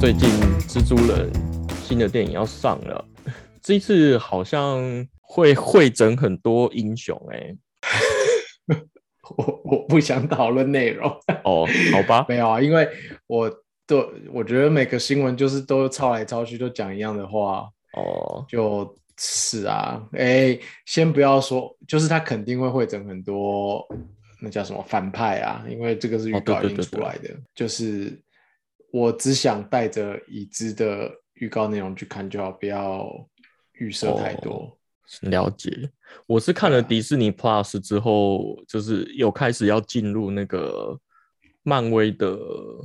最近蜘蛛人新的电影要上了，这一次好像会会整很多英雄哎、我我不想讨论内容，哦，好吧，没有啊，因为我都我觉得每个新闻就是都抄来抄去，都讲一样的话，哦，就是啊，哎，先不要说，就是他肯定会会整很多，那叫什么反派啊？因为这个是预告已经对对对。出来的，就是我只想带着已知的预告内容去看就好，不要预设太多。了解。我是看了迪士尼 Plus 之后，就是有开始要进入那个漫威的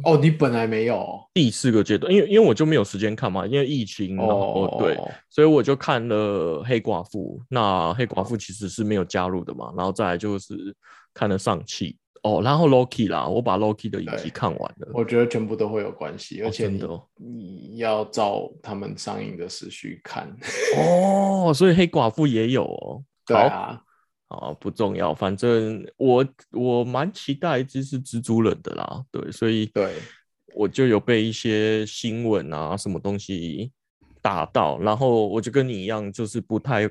哦，你本来没有第四个阶段，因为因为我就没有时间看嘛，因为疫情，哦，对，所以我就看了黑寡妇。那黑寡妇其实是没有加入的嘛，然后再来就是看了上汽哦，然后 Loki 啦，我把 Loki 的影集看完了。我觉得全部都会有关系，哦而且你、要照他们上映的时序看。哦，所以黑寡妇也有哦。对啊，好，不重要，反正我我蛮期待这是蜘蛛人的啦，对，所以对，我就有被一些新闻啊什么东西打到，然后我就跟你一样，就是不太，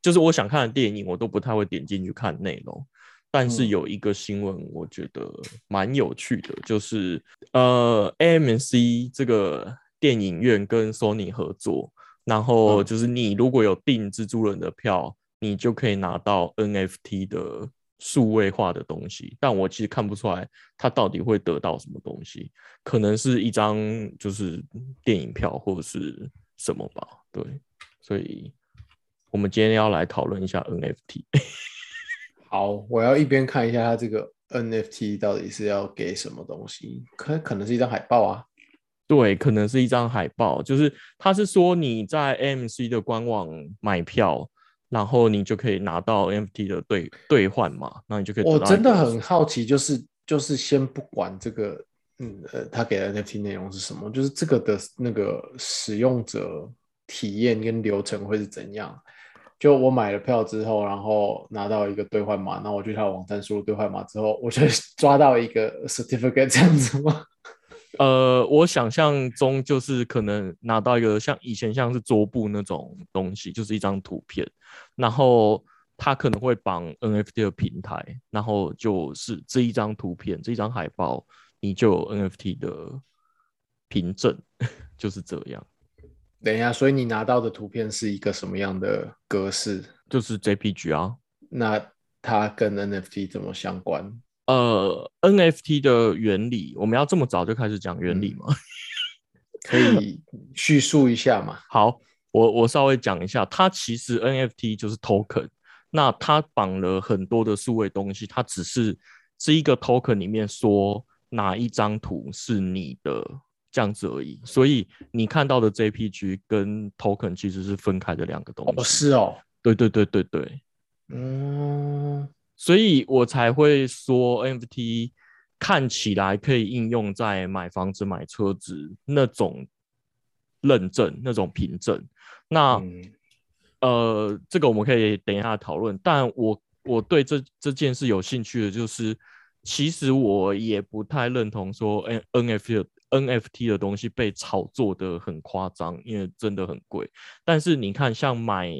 就是我想看的电影，我都不太会点进去看内容。但是嗯有一个新闻，我觉得蛮有趣的，就是呃，AMC 这个电影院跟 Sony 合作，然后嗯就是你如果有订蜘蛛人的票，你就可以拿到 NFT 的数位化的东西。但我其实看不出来它到底会得到什么东西，可能是一张就是电影票或者是什么吧。对，所以我们今天要来讨论一下 NFT。好，我要一边看一下它这个 NFT 到底是要给什么东西，可可能是一张海报啊。对，可能是一张海报，就是他是说你在 AMC 的官网买票，然后你就可以拿到 NFT 的兑兑换嘛，那你就可以我真的很好奇，就是就是先不管这个，嗯呃，他给的 NFT 内容是什么，就是这个的那个使用者体验跟流程会是怎样？就我买了票之后，然后拿到一个兑换码，那我去他的网站输入兑换码之后，我就 抓到一个 certificate 这样子吗？呃，我想象中就是可能拿到一个像以前像是桌布那种东西，就是一张图片，然后它可能会绑 NFT 的平台，然后就是这一张图片，这一张海报，你就有 NFT 的凭证，就是这样，等一下，所以你拿到的图片是一个什么样的格式？就是 JPG 啊。那它跟 NFT 怎么相关？呃，NFT 的原理，我们要这么早就开始讲原理吗？可以叙述一下嘛？好，我我稍微讲一下，它其实 NFT 就是 token，那它绑了很多的数位东西，它只是这一个 token 里面说哪一张图是你的这样子而已，所以你看到的 JPG 跟 token 其实是分开的两个东西。哦，是哦，对对对对对，嗯，所以我才会说 NFT 看起来可以应用在买房子、买车子那种认证、那种凭证。那、嗯呃，这个我们可以等一下讨论。但我我对这这件事有兴趣的就是，其实我也不太认同说 N NFT 的 NFT 的东西被炒作的很夸张，因为真的很贵。但是你看，像买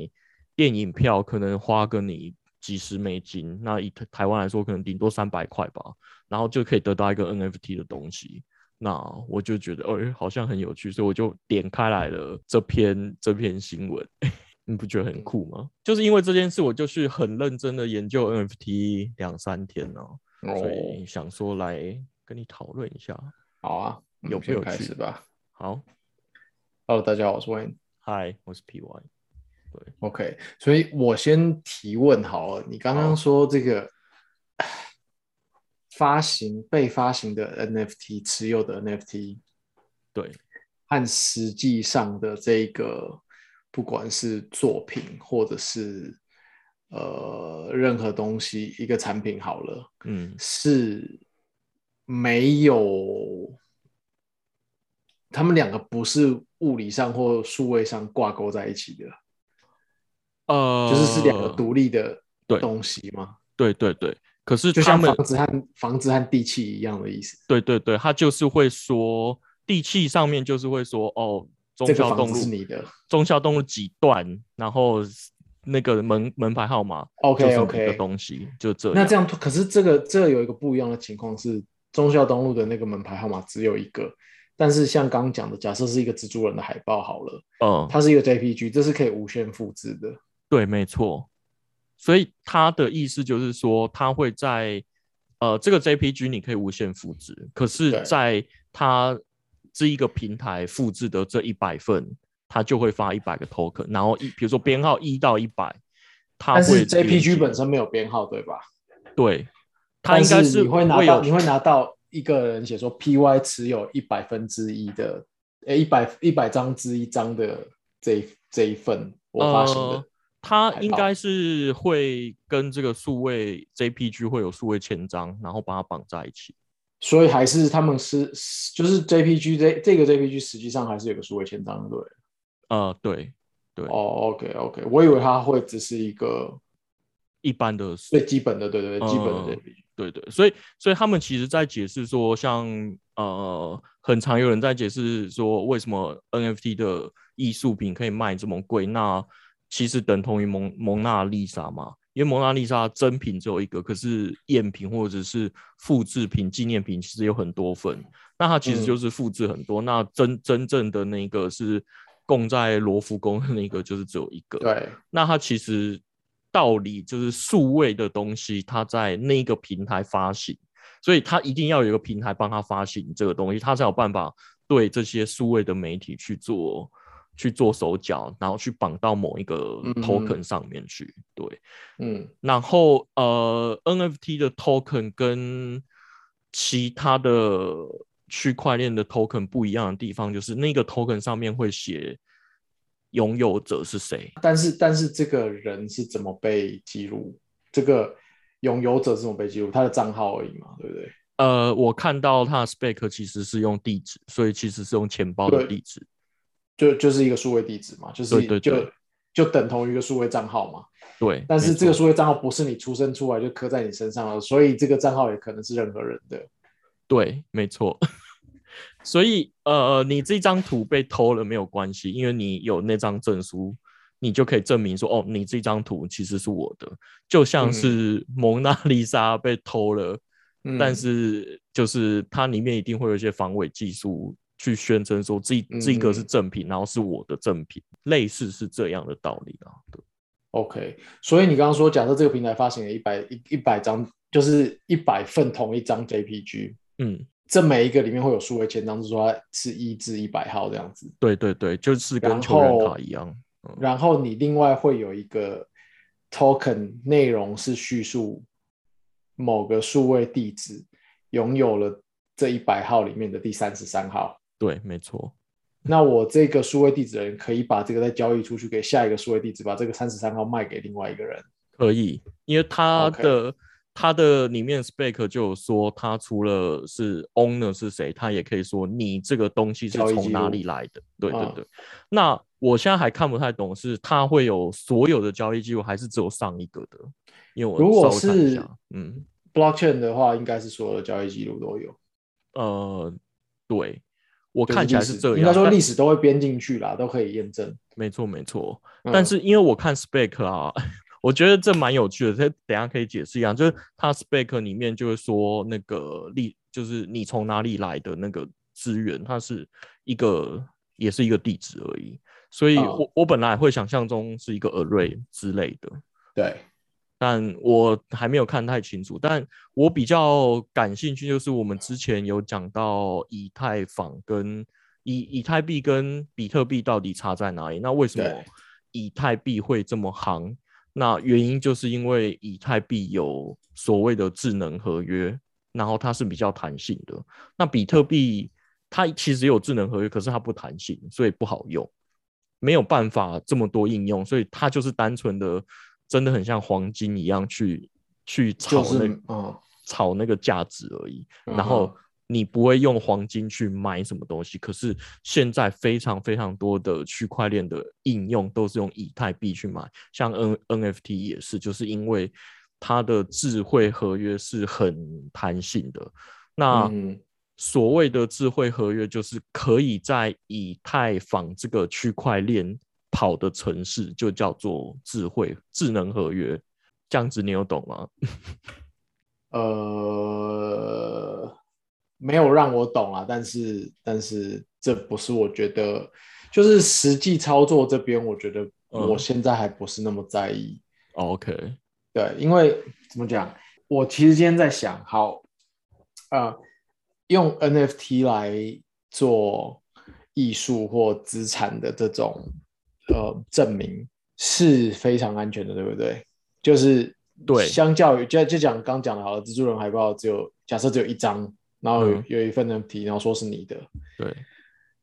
电影票，可能花个你几十美金，那以台台湾来说，可能顶多三百块吧，然后就可以得到一个 NFT 的东西。那我就觉得，哦，好像很有趣，所以我就点开来了这篇这篇新闻。你不觉得很酷吗？就是因为这件事，我就去很认真的研究 NFT 两三天呢、所哦，以想说来跟你讨论一下。好啊，有不有趣始吧。好，Hello，大家好，我是 Wayne。嗨，我是 PY。OK，所以我先提问好了。你刚好刚说这个发行被发行的 NFT 持有的 NFT 对，和实际上的这个，不管是作品或者是呃任何东西，一个产品好了，嗯，是没有，他们两个不是物理上或数位上挂钩在一起的，呃，就是是两个独立的对东西吗？对对对，可是就像房子和房子和地契一样的意思。对对对，他就是会说地契上面就是会说哦，中孝东路子是你的。中孝东路几段，然后那个门门牌号码 OK OK，的东西，就这样。那这样，可是这个这个有一个不一样的情况是，中孝东路的那个门牌号码只有一个，但是像刚刚讲的，假设是一个蜘蛛人的海报好了，嗯，它是一个 JPG，这是可以无限复制的。对，没错。所以他的意思就是说，他会在呃这个 JPG 你可以无限复制，可是在他这一个平台复制的这一百份，他就会发一百个 token，然后一比如说编号一到一百，他会 JPG 本身没有编号，对吧？对，他应该是你会拿到你会拿到一个人写说 PY 持有一百分之一的，诶，一百一百张之一张的这一这一份我发行的。呃它应该是会跟这个数位 JPG 会有数位签章，然后把它绑在一起。所以还是他们是就是 JPG 这这个 JPG 实际上还是有个数位签章的，对了。呃，对对，哦，OK OK，我以为它会只是一个一般的最基本的，对对对，基本的呃 JPG。对对，所以所以他们其实在解释说，像呃，很常有人在解释说，为什么 NFT 的艺术品可以卖这么贵？那其实等同于蒙蒙娜丽莎嘛，因为蒙娜丽莎真品只有一个，可是赝品或者是复制品、纪念品其实有很多份，那它其实嗯就是复制很多。那真真正的那个是供在罗浮宫的那个，就是只有一个。对，那它其实道理就是数位的东西，它在那个平台发行，所以它一定要有一个平台帮它发行这个东西，它才有办法对这些数位的媒体去做去做手脚，然后去绑到某一个嗯 token 上面去。对，嗯。然后呃，NFT 的 token 跟其他的区块链的 token 不一样的地方，就是那个 token 上面会写拥有者是谁。但是但是这个人是怎么被记录？这个拥有者是怎么被记录？他的账号而已嘛，对不对？呃，我看到他的 spec 其实是用地址，所以其实是用钱包的地址。就就是一个数位地址嘛，就是对对对就就等同于一个数位账号嘛。对，但是这个数位账号不是你出生出来就刻在你身上了，所以这个账号也可能是任何人的。对，没错。所以呃，你这张图被偷了没有关系，因为你有那张证书，你就可以证明说，哦，你这张图其实是我的。就像嗯是蒙娜丽莎被偷了，嗯但是就是它里面一定会有一些防伪技术去宣称说这这个是嗯正品，然后是我的正品，类似是这样的道理啊。对，OK，所以你刚刚说，假设这个平台发行了一百一一百张，就是一百份同一张 JPG，嗯，这每一个里面会有数位签章，就是说它是一至一百号这样子。对对对，就是跟然球员后卡一样。然后你另外会有一个 token 内容是叙述某个数位地址拥有了这一百号里面的第三十三号。对，没错。那我这个数位地址的人可以把这个再交易出去给下一个数位地址，把这个三十三号卖给另外一个人。可以，因为它 OK 的它的里面 spec 就有说，它除了是 owner 是谁，它也可以说你这个东西是从哪里来的。对对嗯对。那我现在还看不太懂，是它会有所有的交易记录，还是只有上一个的？因为我如果是，嗯，blockchain 的话，应该是所有的交易记录都有。呃，对，我看起来是这样，应该说历史都会编进去啦，都可以验证。没错没错。嗯但是因为我看 spec 啊，我觉得这蛮有趣的，这等下可以解释一下。就是它 spec 里面就是说那个历，就是你从哪里来的那个资源，它是一个也是一个地址而已。所以啊我我本来会想象中是一个 array 之类的，对，但我还没有看太清楚。但我比较感兴趣就是我们之前有讲到以太坊跟以以太币跟比特币到底差在哪里？那为什么以太币会这么行？那原因就是因为以太币有所谓的智能合约，然后它是比较弹性的。那比特币它其实有智能合约，可是它不弹性，所以不好用，没有办法这么多应用，所以它就是单纯的，真的很像黄金一样去去炒就那、炒那个价值而已。嗯然后哼你不会用黄金去买什么东西，可是现在非常非常多的区块链的应用都是用以太币去买，像 N NFT 也是，就是因为它的智慧合约是很弹性的。那嗯所谓的智慧合约，就是可以在以太坊这个区块链跑的城市，就叫做智慧智能合约。这样子你有懂吗？呃，没有让我懂啊，但是但是这不是我觉得，就是实际操作这边，我觉得我现在还不是那么在意。OK，对，因为怎么讲，我其实今天在想，好，呃，用 NFT 来做艺术或资产的这种呃证明是非常安全的，对不对？就是对，相较于就就讲刚讲的好了，蜘蛛人海报只有假设只有一张，然后有有一份 NFT，然后说是你的，对，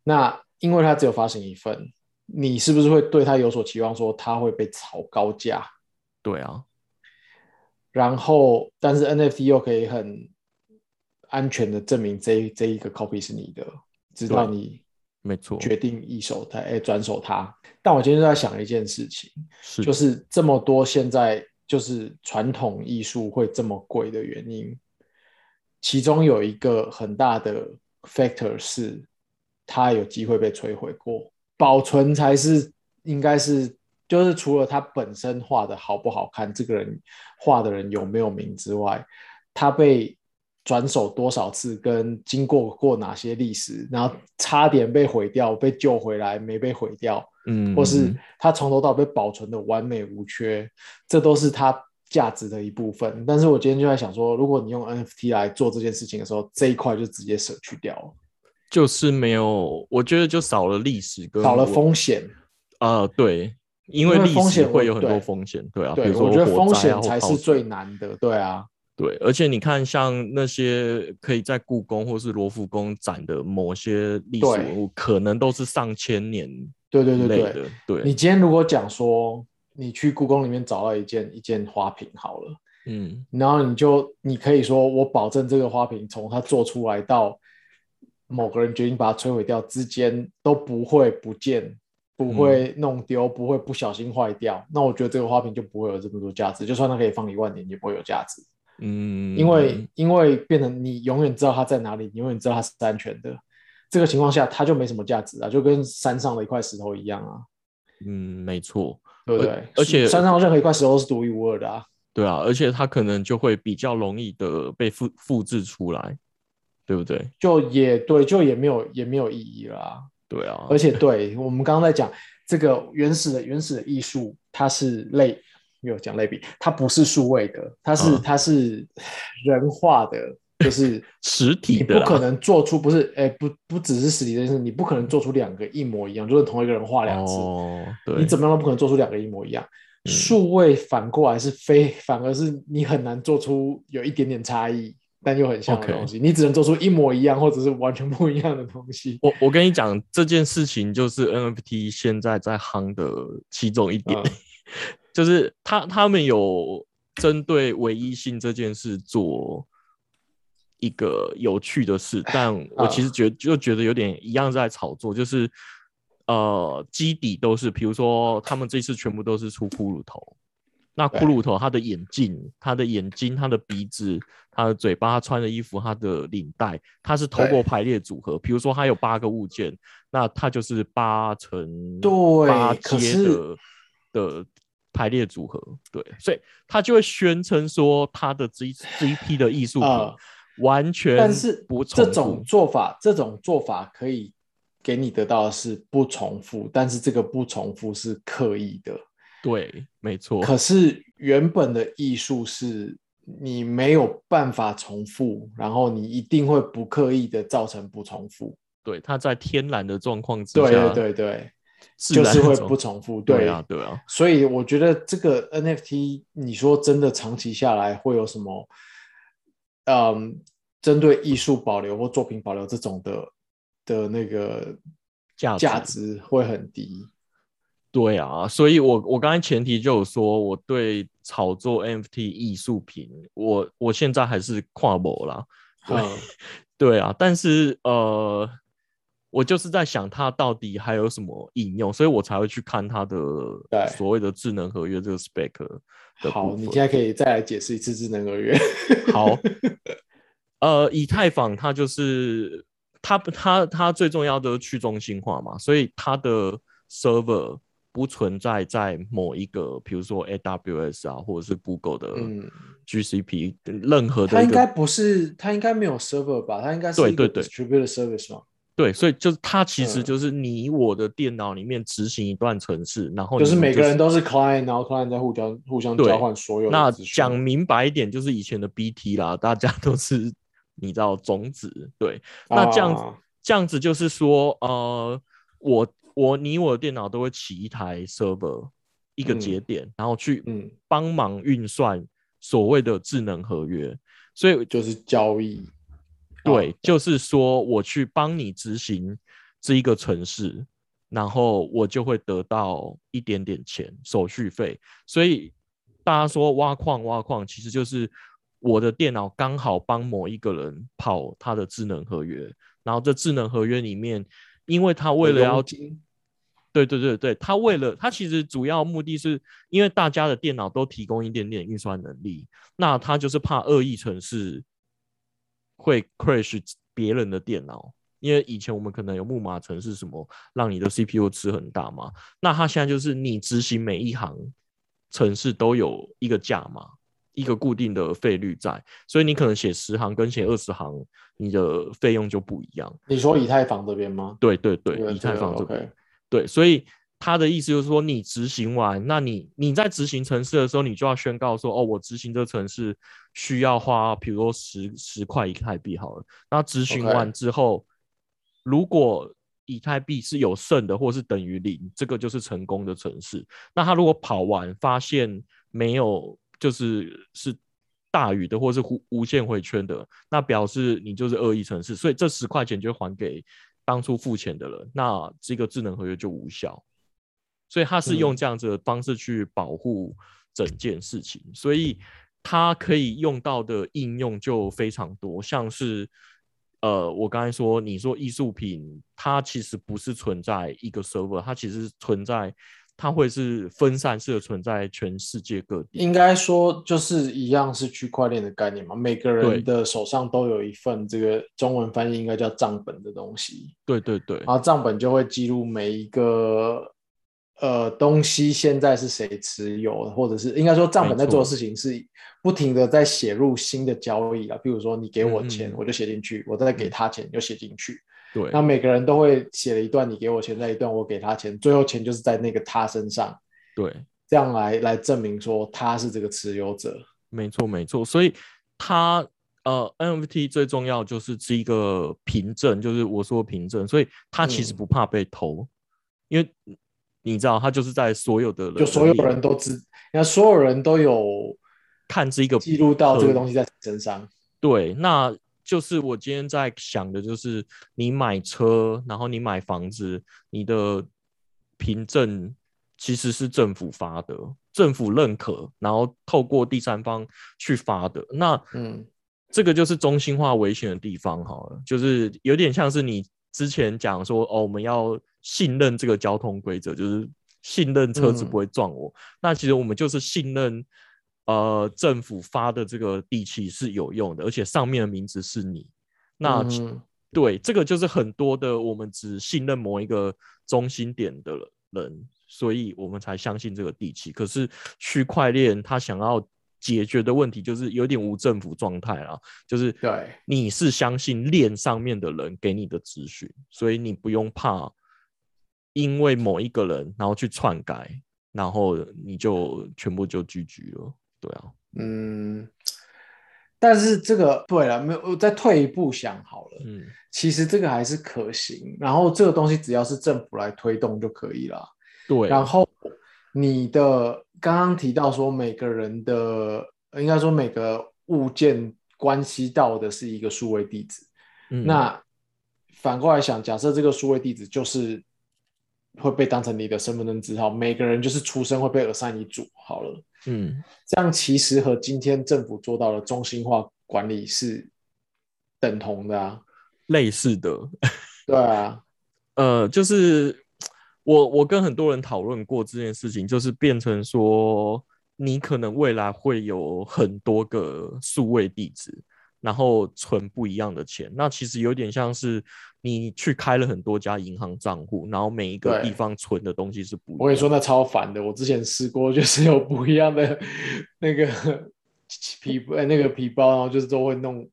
那因为它只有发行一份，你是不是会对他有所期望，说他会被炒高价？对啊，然后但是 NFT 又可以很安全的证明这这一个 copy 是你的，直到你没错。决定一手它，哎，转手它。但我今天就在想一件事情，是。就是这么多现在就是传统艺术会这么贵的原因，其中有一个很大的 factor 是它有机会被摧毁过，保存才是应该是就是除了它本身画的好不好看，这个人画的人有没有名之外，他被转手多少次，跟经过过哪些历史，然后差点被毁掉，被救回来没被毁掉。嗯，或是它从头到尾被保存的完美无缺，这都是它价值的一部分。但是我今天就在想说，如果你用 NFT 来做这件事情的时候，这一块就直接舍去掉。了，就是没有，我觉得就少了历史跟少了风险。啊，对，因为历史会有很多风险，对啊，对我觉得风险才是最水难的，对啊，对，而且你看，像那些可以在故宫或是罗浮宫展的某些历史文物，可能都是上千年对对对对。对，你今天如果讲说你去故宫里面找到一件一件花瓶好了，嗯，然后你就你可以说我保证这个花瓶从它做出来到某个人决定把它摧毁掉之间都不会不见，不会弄丢，不会不小心坏掉。那我觉得这个花瓶就不会有这么多价值，就算它可以放一万年，也不会有价值，嗯，因为因为变成你永远知道它在哪里，你永远知道它是安全的。这个情况下，它就没什么价值啊，就跟山上的一块石头一样啊，嗯，没错，对不对？而而且山上任何一块石头都是独一无二的啊。对啊，而且它可能就会比较容易的被复复制出来，对不对？就也对，就也没有也没有意义啦啊。对啊，而且对我们刚刚在讲这个原始的原始的艺术，它是类没有讲类比，它不是数位的，它是、嗯它是人化的，就是实体的啦不可能做出不是哎不不只是实体这件事，你不可能做出两个一模一样，就是同一个人画两次，哦，对，你怎么样都不可能做出两个一模一样。嗯。数位反过来是非，反而是你很难做出有一点点差异，但又很像的东西。你只能做出一模一样，或者是完全不一样的东西。我我跟你讲这件事情，就是 NFT 现在在夯的其中一点，嗯。就是他他们有针对唯一性这件事做一个有趣的事，但 我其实觉就觉得有点一样在炒作，就是呃基底都是，比如说他们这次全部都是出骷髅头。那骷髅头，他的眼镜、他的眼睛、他的鼻子、他的嘴巴、他穿的衣服、他的领带，它是透过排列组合。比如说，它有八个物件，那它就是八乘对八阶的的排列组合。对，所以他就会宣称说，他的这一这一批的艺术品啊完全但是不重复这种做法，这种做法可以给你得到的是不重复，但是这个不重复是刻意的。对，没错，可是原本的艺术是你没有办法重复，然后你一定会不刻意的造成不重复。对，它在天然的状况之下，对对对，自就是会不重复。对啊，对啊，所以我觉得这个 NFT，你说真的长期下来会有什么？嗯，针对艺术保留或作品保留这种的的那个价价值值会很低。对啊，所以我我刚才前提就有说，我对炒作 NFT 艺术品，我我现在还是跨博啦。对、嗯，对啊，但是呃，我就是在想它到底还有什么应用，所以我才会去看它的所谓的智能合约这个 spec 的好，你现在可以再来解释一次智能合约。好，呃，以太坊它就是它它它最重要的去中心化嘛，所以它的 server 不存在在某一个，比如说 AWS 啊，或者是 Google 的嗯 GCP，、任何的它应该不是，它应该没有 server 吧？它应该是对对对 distributed service 嘛。对，所以就是它其实嗯。就是你我的电脑里面执行一段程式，然后就是每个人都是 client，然后 client 在互相互相交换所有的那讲明白一点，就是以前的 BT 啦，大家都是你知道种子，对，那这样这样子就是说，呃，我我你我的电脑都会起一台 server 一个嗯。节点，然后去嗯，帮忙运算所谓的智能合约，所以就是交易。对，哦就是说我去帮你执行这一个城市，然后我就会得到一点点钱手续费。所以大家说挖矿挖矿，其实就是我的电脑刚好帮某一个人跑他的智能合约，然后这智能合约里面，因为他为了要对对对对，他为了他其实主要目的是因为大家的电脑都提供一点点运算能力，那他就是怕恶意程式会 crash 别人的电脑，因为以前我们可能有木马程式什么让你的 CPU 吃很大嘛，那它现在就是你执行每一行程式都有一个价码，一个固定的费率在，所以你可能写十行跟写二十行，你的费用就不一样。你说以太坊这边吗？对对对，以太坊这这个边。对，所以他的意思就是说，你执行完，那你你在执行城市的时候，你就要宣告说，哦，我执行这个程式需要花，比如说十十块以太币好了。那执行完之后如果以太币是有剩的，或是等于零，这个就是成功的城市。那他如果跑完发现没有，就是是大于的，或是无无限回圈的，那表示你就是恶意城市，所以这十块钱就还给当初付钱的人，那这个智能合约就无效。所以他是用嗯这样子的方式去保护整件事情，所以它可以用到的应用就非常多，像是呃，我刚才说，你说艺术品，它其实不是存在一个 server，它其实存在，它会是分散式的存在全世界各地。应该说就是一样是区块链的概念嘛，每个人的手上都有一份这个中文翻译应该叫账本的东西，对对对然后账本就会记录每一个呃东西现在是谁持有，或者是应该说账本在做的事情是不停的在写入新的交易啊，比如说你给我钱，我就写进去，我再给他钱又写进去，对。那每个人都会写了一段你给我钱，那一段我给他钱，最后钱就是在那个他身上，对，这样来来证明说他是这个持有者。没错没错。所以他呃 NFT 最重要就是是一个凭证，就是我说凭证，所以他其实嗯。不怕被偷，因为你知道，他就是在所有的人就所有人都知，那所有人都有看这一个记录到这个东西在身上。对，那就是我今天在想的，就是你买车，然后你买房子，你的凭证其实是政府发的，政府认可，然后透过第三方去发的。那嗯，这个就是中心化危险的地方，好了，就是有点像是你之前讲说，哦，我们要信任这个交通规则，就是信任车子嗯不会撞我。那其实我们就是信任，呃，政府发的这个地契是有用的，而且上面的名字是你。那对，这个就是很多的我们只信任某一个中心点的人，所以我们才相信这个地契。可是区块链它想要解决的问题就是有点无政府状态啦，就是对你是相信链上面的人给你的资讯，所以你不用怕因为某一个人然后去篡改，然后你就全部就拒绝了。对啊，嗯，但是这个对了，没有，我再退一步想好了，嗯，其实这个还是可行。然后这个东西只要是政府来推动就可以了。对，然后你的刚刚提到说，每个人的应该说每个物件关系到的是一个数位地址。嗯那反过来想，假设这个数位地址就是会被当成你的身份证字号，每个人就是出生会被耳上一组好了。嗯，这样其实和今天政府做到的中心化管理是等同的啊。类似的，对啊，呃，就是我我跟很多人讨论过这件事情，就是变成说，你可能未来会有很多个数位地址，然后存不一样的钱。那其实有点像是你去开了很多家银行账户，然后每一个地方存的东西是不一样。我跟你说，那超烦的。我之前试过，就是有不一样的那个皮呃那个皮包，然后就是都会弄，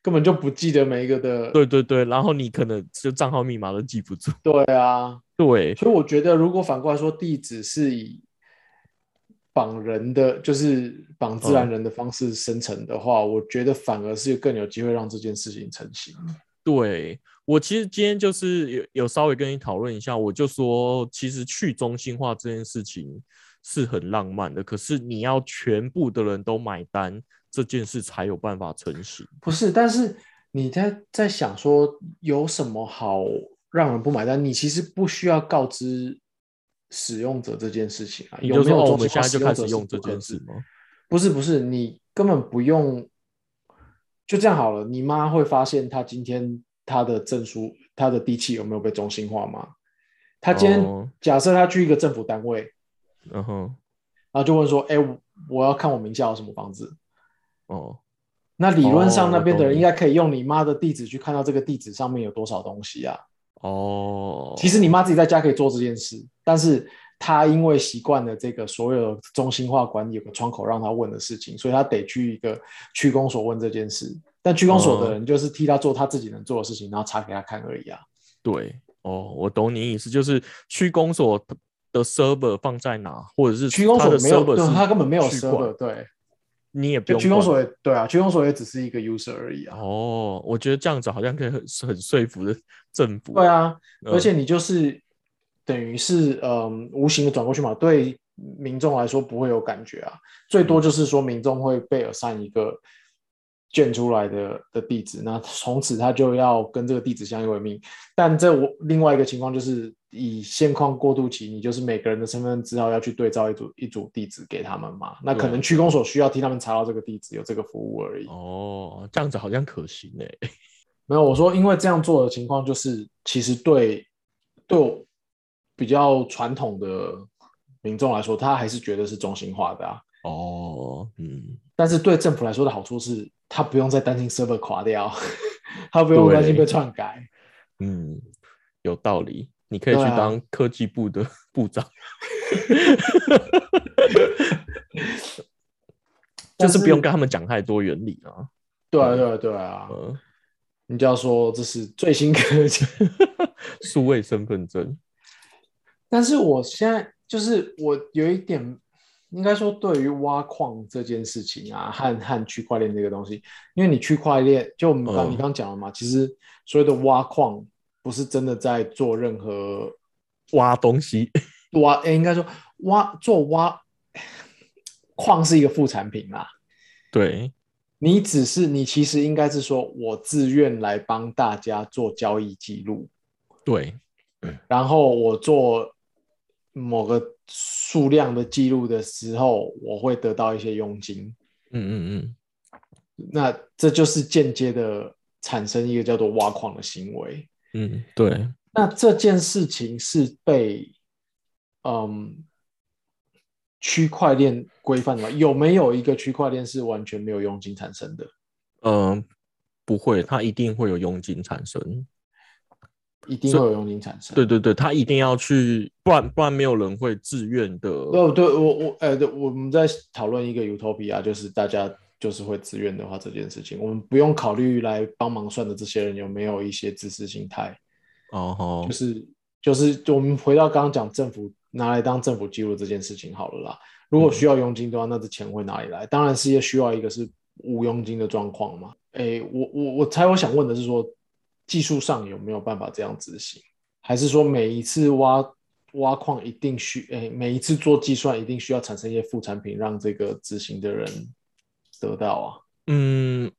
根本就不记得每一个的。对对对，然后你可能就账号密码都记不住。对啊，对，所以我觉得，如果反过来说，地址是以绑人的，就是绑自然人的方式生成的话，我觉得反而是更有机会让这件事情成型。对我其实今天就是有有稍微跟你讨论一下，我就说，其实去中心化这件事情是很浪漫的，可是你要全部的人都买单，这件事才有办法成型。不是，但是你在在想说有什么好让人不买单？你其实不需要告知使用者这件事情啊。有没有我们现在就开始用这件事吗？不是不是，你根本不用，就这样好了。你妈会发现她今天她的证书、她的地契有没有被中心化吗？她今天、哦假设她去一个政府单位，嗯哼，然后就问说：“哎、我我要看我名下有什么房子。哦，”那理论上哦那边的人应该可以用你妈的地址去看到这个地址上面有多少东西啊。哦，其实你妈自己在家可以做这件事，但是她因为习惯了这个所有中心化管理有个窗口让她问的事情，所以她得去一个区公所问这件事。但区公所的人就是替她做她自己能做的事情，然后查给她看而已啊。对，哦，我懂你意思，就是区公所的 server 放在哪，或者是区公它的所没有，server 他根本没有 server，对，你也不就用管区公所也对啊，区公所也只是一个 user 而已啊。哦，我觉得这样子好像可以很很说服的政府。对啊，嗯而且你就是等于是嗯无形的转过去嘛，对民众来说不会有感觉啊，最多就是说民众会被 assign 一个建出来的的地址，那从此他就要跟这个地址相依为命。但这我另外一个情况就是以现况过渡期，你就是每个人的身份证资料要去对照一组一组地址给他们嘛，那可能区公所需要替他们查到这个地址有这个服务而已。哦，这样子好像可行欸诶。没有，我说因为这样做的情况就是，其实对对我比较传统的民众来说，他还是觉得是中心化的啊。哦，嗯，但是对政府来说的好处是，他不用再担心 server 垮掉，他不用担心被篡改。嗯，有道理。你可以去当科技部的 部长，就是不用跟他们讲太多原理啊。对啊，对啊，对啊，呃，你就要说这是最新科技。数位身份证，但是我现在就是我有一点，应该说对于挖矿这件事情啊，和和区块链这个东西，因为你区块链就我们刚、嗯你刚讲了嘛，其实所谓的挖矿不是真的在做任何挖东西。挖，诶应该说挖做挖矿是一个副产品啦。对，你只是你其实应该是说我自愿来帮大家做交易记录，对，然后我做某个数量的记录的时候，我会得到一些佣金。嗯嗯嗯那这就是间接的产生一个叫做挖矿的行为。嗯嗯，对，那这件事情是被嗯区块链规范的吗？有没有一个区块链是完全没有佣金产生的？嗯、不会，它一定会有佣金产生。一定会有佣金产生。对对对，他一定要去，不然不然没有人会自愿的。对对，我我呃，对我们在讨论一个 utopia，就是大家就是会自愿的话这件事情，我们不用考虑来帮忙算的这些人有没有一些自私心态，哦吼就，是就是我们回到刚刚讲政府拿来当政府记录这件事情好了啦。如果需要佣金的话，那这钱会哪里来？当然是需要一个是无佣金的状况嘛。诶，我我我猜我想问的是说，技术上有没有办法这样执行？还是说每一次挖挖矿一定需诶每一次做计算一定需要产生一些副产品，让这个执行的人得到啊？嗯，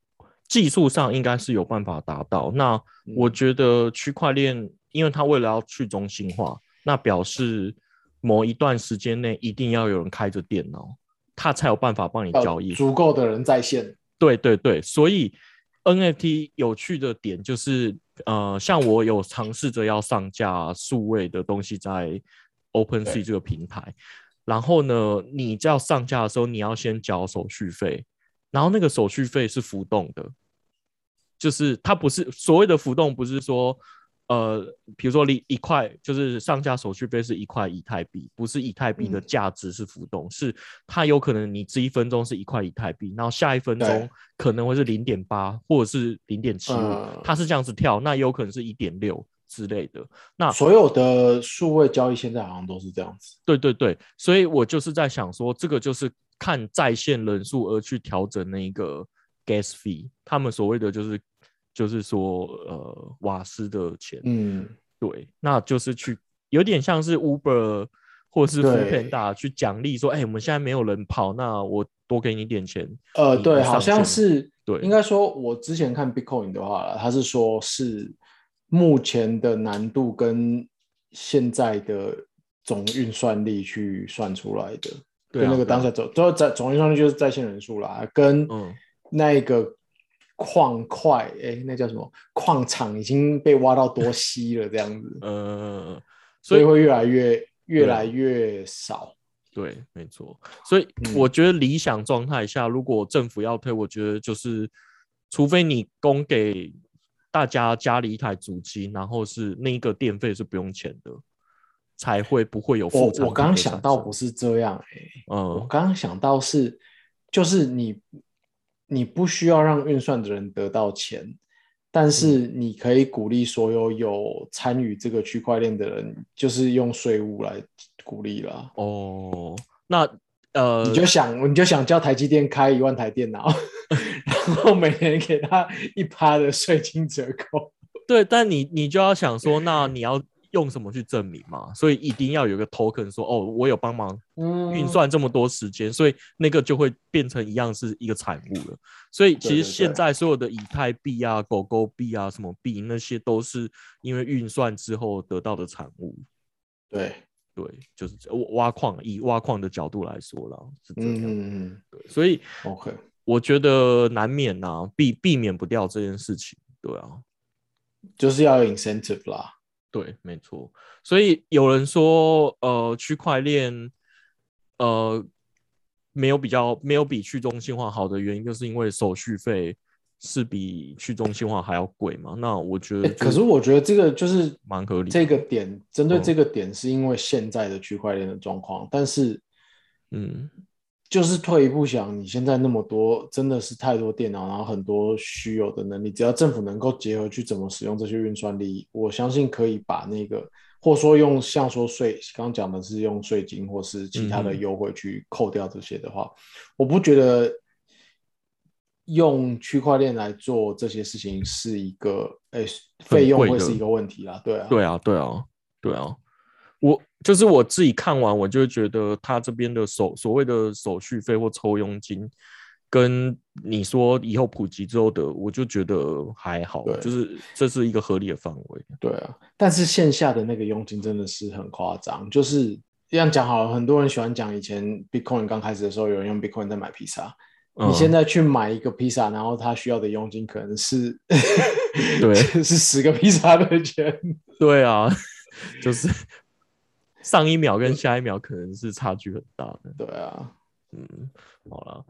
技术上应该是有办法达到。那我嗯觉得区块链，因为它为了要去中心化，那表示某一段时间内一定要有人开着电脑，他才有办法帮你交易。足够的人在线，对对对，所以 NFT 有趣的点就是，呃，像我有尝试着要上架数位的东西在 OpenSea 这个平台，然后呢，你要上架的时候，你要先缴手续费，然后那个手续费是浮动的，就是它不是所谓的浮动，不是说。呃，比如说你一块就是上架手续费是一块以太币，不是以太币的价值是浮动，是它有可能你这一分钟是一块以太币，然后下一分钟可能会是零点八或者是零点七五，它是这样子跳，那也有可能是一点六之类的。那所有的数位交易现在好像都是这样子。对对对，所以我就是在想说，这个就是看在线人数而去调整那个 gas fee，他们所谓的就是。就是说，呃，瓦斯的钱，嗯，对，那就是去有点像是 Uber 或是 Foodpanda 去奖励说，哎，我们现在没有人跑，那我多给你点钱。呃，对，好像是，对，应该说，我之前看 Bitcoin 的话，他是说是目前的难度跟现在的总运算力去算出来的，跟那个当下总都在总运算力就是在线人数啦，跟那个。矿块，哎，那叫什么？矿场已经被挖到多稀了，这样子。呃，所以会越来越越来越少。对，没错。所以我觉得理想状态下，如果政府要推，我觉得就是，除非你供给大家家里一台主机，然后是那一个电费是不用钱的，才会不会有负我我刚刚想到不是这样，哎，嗯，我刚刚想到是，就是你。你不需要让运算的人得到钱，但是你可以鼓励所有有参与这个区块链的人，就是用税务来鼓励了。哦，那呃，你就想，你就想叫台积电开一万台电脑，然后每年给他一趴的税金折扣。对，但你你就要想说，那你要。用什么去证明嘛？所以一定要有个 token 说哦，我有帮忙运算这么多时间，所以那个就会变成一样是一个产物了。所以其实现在所有的以太币啊、狗狗币啊、什么币，那些都是因为运算之后得到的产物。对对，就是挖矿以挖矿的角度来说了，是这样。嗯嗯。对，所以 OK，我觉得难免呐，避避免不掉这件事情。对啊，就是要有 incentive 啦。对，没错。所以有人说，呃，区块链，呃，没有比较，没有比去中心化好的原因，就是因为手续费是比去中心化还要贵嘛。那我觉得，可是我觉得这个就是蛮合理。这个点针对这个点，是因为现在的区块链的状况，但是，嗯。就是退一步想，你现在那么多，真的是太多电脑，然后很多虚有的能力，只要政府能够结合去怎么使用这些运算力，我相信可以把那个，或者说用像说税，刚刚讲的是用税金或是其他的优惠去扣掉这些的话，我不觉得用区块链来做这些事情是一个，哎，费用会是一个问题啦，对啊，对啊，对啊，对啊。我就是我自己看完，我就觉得他这边的手所谓的手续费或抽佣金，跟你说以后普及之后的，我就觉得还好，就是这是一个合理的范围。对啊，但是线下的那个佣金真的是很夸张，就是这样讲好了。很多人喜欢讲以前 Bitcoin 刚开始的时候，有人用 Bitcoin 在买披萨，你现在去买一个披萨，然后他需要的佣金可能是，对，是十个披萨的钱。对啊，就是。上一秒跟下一秒可能是差距很大的。对啊，嗯，好了，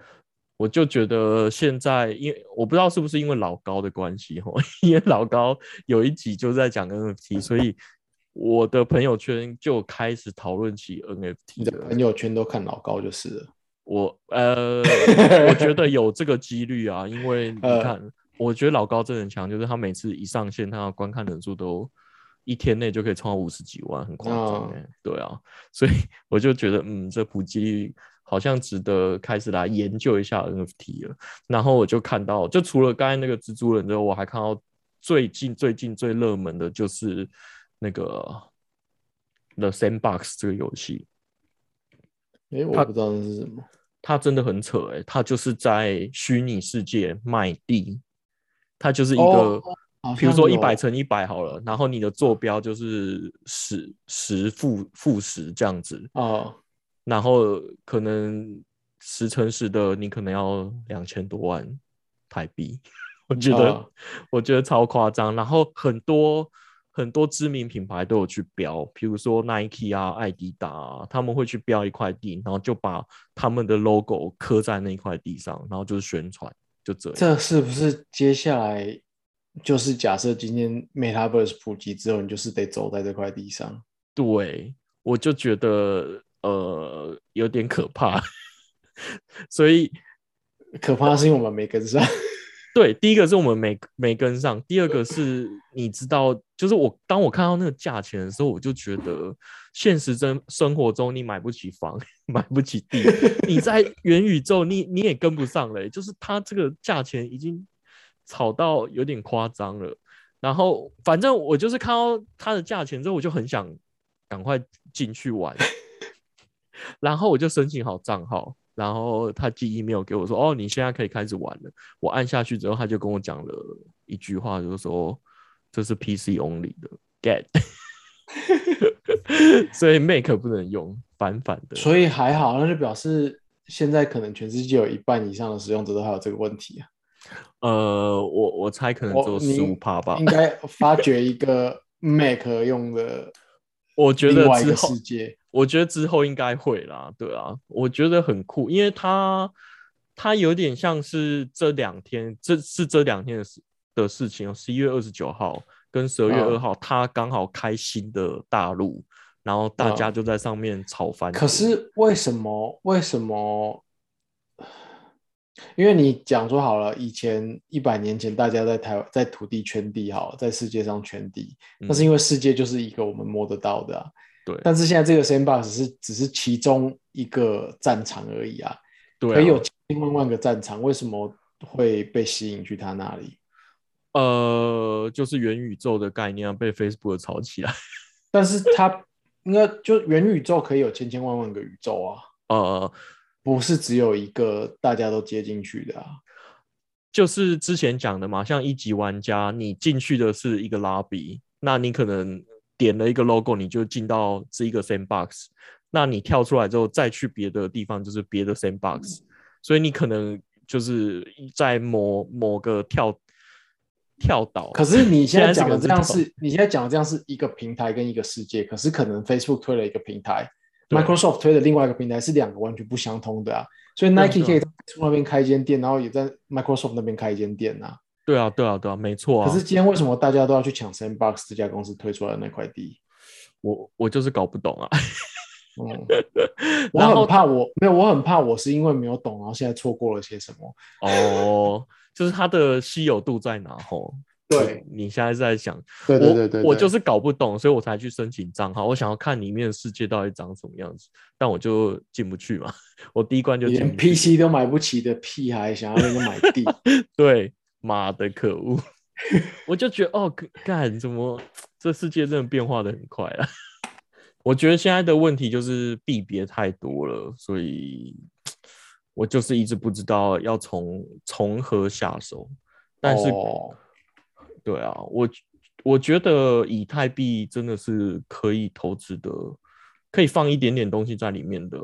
我就觉得现在，因为我不知道是不是因为老高的关系哈，因为老高有一集就在讲 NFT，所以我的朋友圈就开始讨论起 NFT。的朋友圈都看老高就是了。我呃，我觉得有这个几率啊，因为你看，我觉得老高真的很强，就是他每次一上线，他的观看人数都。一天内就可以创五十几万，很夸张哎，对啊，所以我就觉得，嗯，这普及率好像值得开始来研究一下 NFT 了。然后我就看到，就除了刚才那个蜘蛛人之后，我还看到最近最近最热门的就是那个 The Sandbox 这个游戏。哎，我不知道那是什么。它真的很扯哎，它就是在虚拟世界卖地，它就是一个。比如说一百乘一百好了，然后你的坐标就是十十负负十这样子啊，然后可能十乘十的你可能要两千多万台币，我觉得我觉得超夸张。然后很多很多知名品牌都有去标，比如说 Nike 啊、艾迪达，他们会去标一块地，然后就把他们的 logo 刻在那块地上，然后就是宣传，就这样。这是不是接下来？就是假设今天 Metaverse 普及之后，你就是得走在这块地上。对，我就觉得呃有点可怕，所以可怕是因为我们没跟上。对，第一个是我们没没跟上，第二个是你知道，就是我当我看到那个价钱的时候，我就觉得现实生生活中你买不起房，买不起地，你在元宇宙你你也跟不上嘞，就是它这个价钱已经炒到有点夸张了。然后反正我就是看到它的价钱之后，我就很想赶快进去玩，然后我就申请好账号。然后他寄 email 给我说：“哦，你现在可以开始玩了。”我按下去之后，他就跟我讲了一句话，就是说：“这是 PC only 的 get，所以 Mac 不能用，反反的。”所以还好，那就表示现在可能全世界有一半以上的使用者都还有这个问题啊。呃，我我猜可能只有十五趴吧。应该发掘一个 Mac 用的，我觉得之后世界。我觉得之后应该会啦，对啊，我觉得很酷，因为它它有点像是这两天，这是这两天的事的事情哦。十一月二十九号跟十二月二号，它刚好开新的大陆，然后大家就在上面炒翻。可是为什么？为什么？因为你讲说好了，以前一百年前大家在台在土地圈地，好，在世界上圈地，那是因为世界就是一个我们摸得到的。对，但是现在这个 sandbox 是只是其中一个战场而已啊，对，可以有千千万万个战场，为什么会被吸引去他那里？呃，就是元宇宙的概念被 Facebook 炒起来，但是它应该就元宇宙可以有千千万万个宇宙啊，呃，不是只有一个大家都接进去的啊，就是之前讲的嘛，像一级玩家，你进去的是一个 lobby，那你可能。点了一个 logo，你就进到这一个 sandbox。那你跳出来之后，再去别的地方，就是别的 sandbox。所以你可能就是在某某个跳跳岛。可是你现在讲的这样是，你现在讲的这样是一个平台跟一个世界。可是可能 Facebook 推了一个平台，Microsoft 推的另外一个平台是两个完全不相通的啊。所以 Nike 可以在那边开一间店，然后也在 Microsoft 那边开一间店啊。对啊，对啊，对啊，没错啊。可是今天为什么大家都要去抢 Sandbox 这家公司推出来的那块地？我我就是搞不懂啊。嗯，我很怕我没有，我很怕我是因为没有懂，然后现在错过了些什么。哦，就是它的稀有度在哪？吼，对，你现在是在想，对对对对，我就是搞不懂，所以我才去申请账号，我想要看里面的世界到底长什么样子，但我就进不去嘛。我第一关就连 PC 都买不起的屁孩，想要那个买地？对。妈的可恶！我就觉得哦，干怎么这世界真的变化的很快啊！我觉得现在的问题就是币别太多了，所以我就是一直不知道要从从何下手。但是，对啊，我我觉得以太币真的是可以投资的，可以放一点点东西在里面的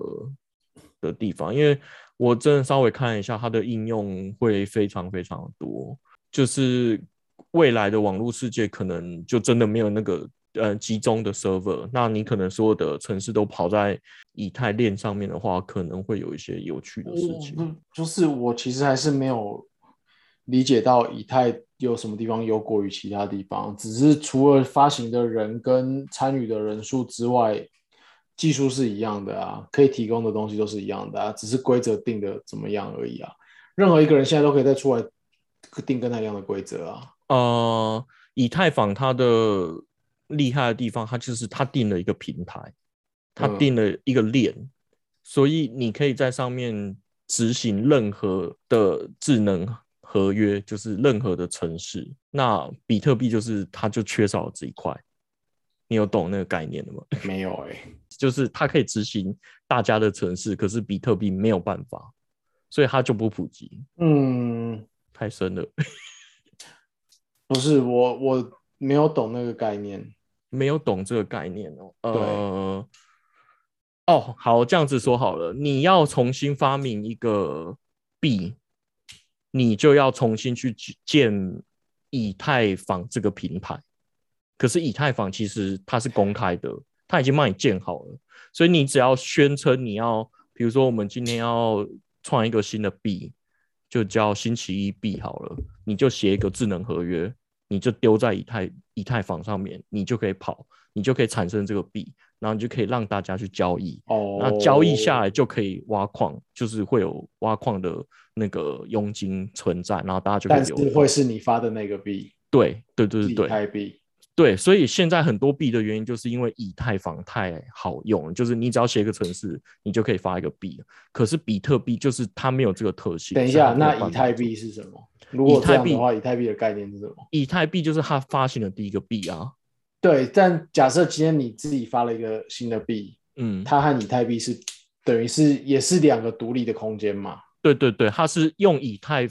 的地方，因为。我真的稍微看一下，它的应用会非常非常多。就是未来的网络世界，可能就真的没有那个呃集中的 server。那你可能所有的城市都跑在以太链上面的话，可能会有一些有趣的事情。就是我其实还是没有理解到以太有什么地方优过于其他地方，只是除了发行的人跟参与的人数之外。技术是一样的啊，可以提供的东西都是一样的啊，只是规则定的怎么样而已啊。任何一个人现在都可以再出来定跟他一样的规则啊。呃，以太坊它的厉害的地方，它就是它定了一个平台，它定了一个链，所以你可以在上面执行任何的智能合约，就是任何的城市。那比特币就是它就缺少了这一块。你有懂那个概念的吗？没有哎，就是它可以执行大家的城市，可是比特币没有办法，所以它就不普及。嗯，太深了。不是我，我没有懂那个概念，没有懂这个概念哦。呃，哦，好，这样子说好了，你要重新发明一个币，你就要重新去建以太坊这个平台。可是以太坊其实它是公开的，它已经帮你建好了，所以你只要宣称你要，比如说我们今天要创一个新的币，就叫星期一币好了，你就写一个智能合约，你就丢在以太以太坊上面，你就可以跑，你就可以产生这个币，然后你就可以让大家去交易。哦，那交易下来就可以挖矿，就是会有挖矿的那个佣金存在，然后大家就可以但是流会是你发的那个币，对对对对对太币。对，所以现在很多币的原因就是因为以太坊太好用，就是你只要写一个程式，你就可以发一个币。可是比特币就是它没有这个特性。等一下，那以太币是什么？如果以太币的话，以太币的概念是什么？以太币就是它发行的第一个币啊。对，但假设今天你自己发了一个新的币，嗯，它和以太币是等于是也是两个独立的空间嘛？对对对，它是用以太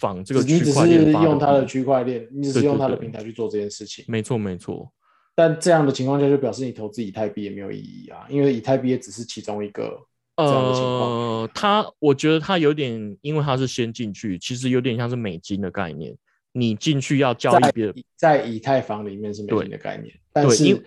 坊这个你只区块链是用它的区块链，你只是用它的平台去做这件事情。没错没错。但这样的情况下，就表示你投资以太币也没有意义啊，因为以太币也只是其中一个这样的情况。呃，它我觉得它有点，因为它是先进去，其实有点像是美金的概念。你进去要交易在别的，以在以太坊里面是美金的概念，但是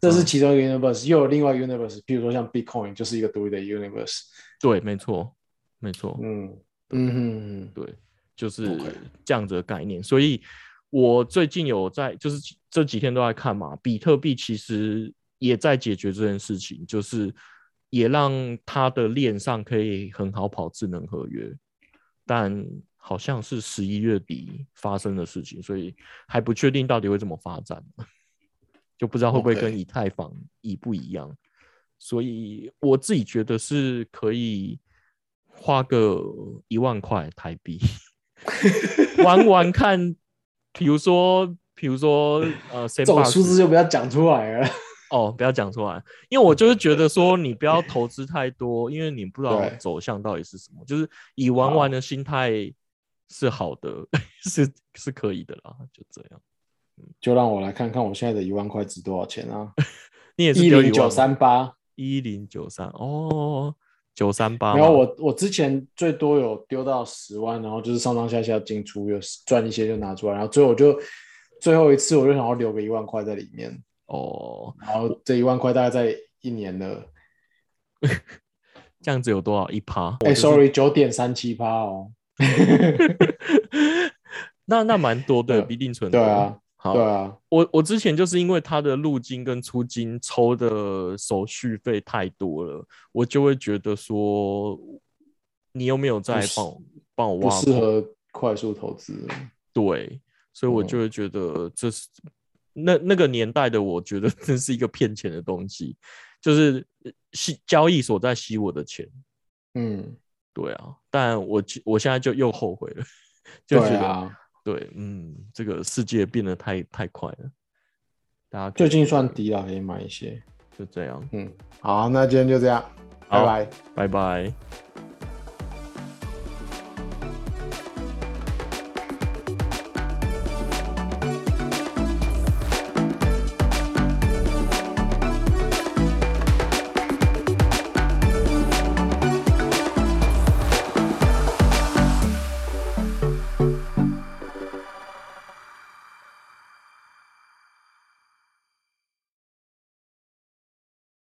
这是嗯其中一个 universe，又有另外一个 universe，譬如说像 Bitcoin 就是一个独立的 universe。对，没错没错。嗯嗯对，就是这样子的概念。所以我最近有在，就是这几天都在看嘛，比特币其实也在解决这件事情，就是也让它的链上可以很好跑智能合约，但好像是十一月底发生的事情，所以还不确定到底会怎么发展，就不知道会不会跟以太坊一不一样。所以我自己觉得是可以花个一万块台币 玩玩看，比如说，比如说，呃，这种数字就不要讲出来了。哦，不要讲出来，因为我就是觉得说你不要投资太多，因为你不知道走向到底是什么，就是以玩玩的心态是好的，是是可以的啦，就这样。就让我来看看我现在的一万块值多少钱啊？你也是一零九三八。一零九三哦，九三八，然后我我之前最多有丢到十万，然后就是上上下下进出，有赚一些就拿出来，然后最后我就最后一次我就想要留个一万块在里面，哦，然后这一万块大概在一年了，这样子有多少一趴？哎、s o r r y 九点三七趴哦，那那蛮多的，对必定存对啊，好，对啊，我我之前就是因为它的入金跟出金抽的手续费太多了，我就会觉得说，你有没有在帮我帮我不？适合快速投资，对，所以我嗯就会觉得这是、那那个年代的，我觉得 这是一个骗钱的东西，就是呃吸交易所在吸我的钱。嗯，对啊，但我其我现在就又后悔了，就觉得对啊，对，嗯，这个世界变得太太快了，大家最近算低了，可以买一些，就这样，嗯，好，那今天就这样，拜拜。拜拜。